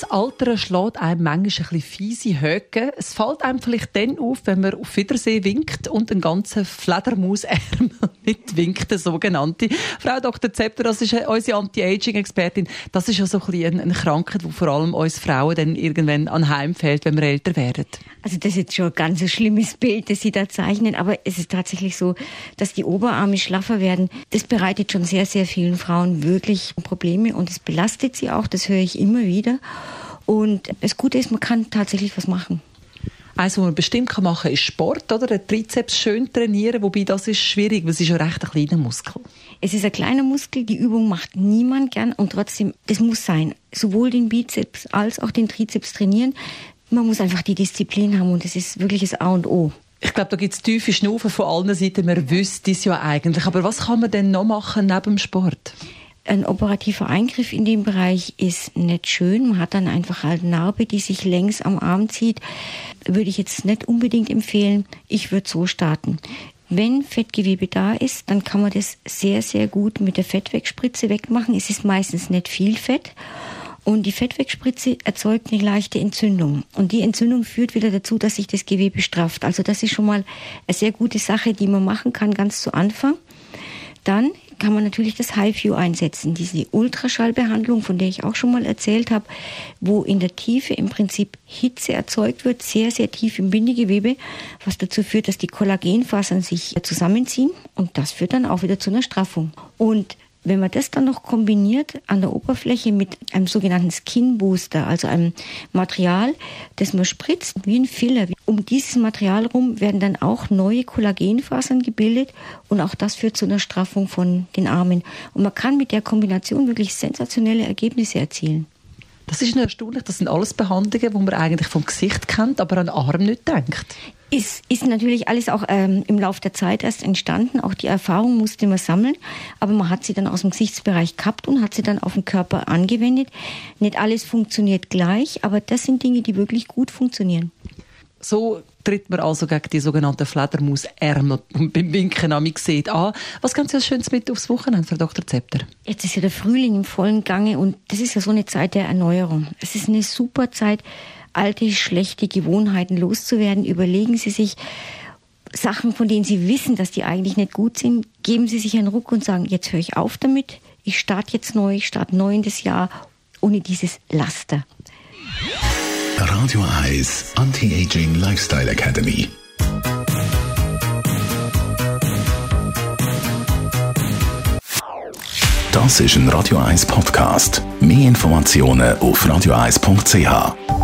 das Alter schlägt einem manchmal ein bisschen fiese Höcke. Es fällt einem vielleicht dann auf, wenn man auf Wiedersehen winkt und einen ganzen Fledermausärmel mitwinkt, der sogenannte. Frau Dr. Zepter, das ist unsere Anti-Aging-Expertin. Das ist ja so ein bisschen eine Krankheit, die vor allem uns Frauen dann irgendwann anheimfällt, wenn wir älter werden. Also das ist jetzt schon ein ganz schlimmes Bild, das Sie da zeichnen, aber es ist tatsächlich so, dass die Oberarme schlaffer werden. Das bereitet schon sehr, sehr vielen Frauen wirklich Probleme und es belastet sie auch, das höre ich immer wieder. Und das Gute ist, man kann tatsächlich was machen. Eins, was man bestimmt machen kann, ist Sport, oder? Den Trizeps schön trainieren, wobei das ist schwierig, weil es ist ja recht ein kleiner Muskel. Es ist ein kleiner Muskel, die Übung macht niemand gern und trotzdem, das muss sein. Sowohl den Bizeps als auch den Trizeps trainieren. Man muss einfach die Disziplin haben und das ist wirklich das A und O. Ich glaube, da gibt es tiefe Schnufen von allen Seiten. Man wüsste es ja eigentlich. Aber was kann man denn noch machen neben dem Sport? Ein operativer Eingriff in dem Bereich ist nicht schön. Man hat dann einfach halt Narbe, die sich längs am Arm zieht. Würde ich jetzt nicht unbedingt empfehlen. Ich würde so starten. Wenn Fettgewebe da ist, dann kann man das sehr, sehr gut mit der Fettwegspritze wegmachen. Es ist meistens nicht viel Fett. Und die Fettwegspritze erzeugt eine leichte Entzündung. Und die Entzündung führt wieder dazu, dass sich das Gewebe strafft. Also das ist schon mal eine sehr gute Sache, die man machen kann ganz zu Anfang. Dann kann man natürlich das HiView einsetzen, diese Ultraschallbehandlung, von der ich auch schon mal erzählt habe, wo in der Tiefe im Prinzip Hitze erzeugt wird, sehr, sehr tief im Bindegewebe, was dazu führt, dass die Kollagenfasern sich zusammenziehen und das führt dann auch wieder zu einer Straffung. Und wenn man das dann noch kombiniert an der Oberfläche mit einem sogenannten Skin Booster, also einem Material, das man spritzt wie ein Filler, um dieses Material herum werden dann auch neue Kollagenfasern gebildet und auch das führt zu einer Straffung von den Armen. Und man kann mit der Kombination wirklich sensationelle Ergebnisse erzielen. Das ist erstaunlich. Das sind alles Behandlungen, die man eigentlich vom Gesicht kennt, aber an den Arm nicht denkt. Ist, ist natürlich alles auch ähm, im Laufe der Zeit erst entstanden. Auch die Erfahrung musste man sammeln. Aber man hat sie dann aus dem Gesichtsbereich gehabt und hat sie dann auf den Körper angewendet. Nicht alles funktioniert gleich, aber das sind Dinge, die wirklich gut funktionieren. So tritt man also gegen die sogenannten Fledermausärmel beim Winken an sieht an. Was ganz Sie Schönes mit aufs Wochenende, Frau Dr. Zepter? Jetzt ist ja der Frühling im vollen Gange und das ist ja so eine Zeit der Erneuerung. Es ist eine super Zeit, alte, schlechte Gewohnheiten loszuwerden. Überlegen Sie sich Sachen, von denen Sie wissen, dass die eigentlich nicht gut sind. Geben Sie sich einen Ruck und sagen, jetzt höre ich auf damit. Ich starte jetzt neu, ich starte neu in das Jahr ohne dieses Laster. Radio Eyes Anti-Aging Lifestyle Academy. Das ist ein Radio 1 Podcast. Mehr Informationen auf radio1.ch.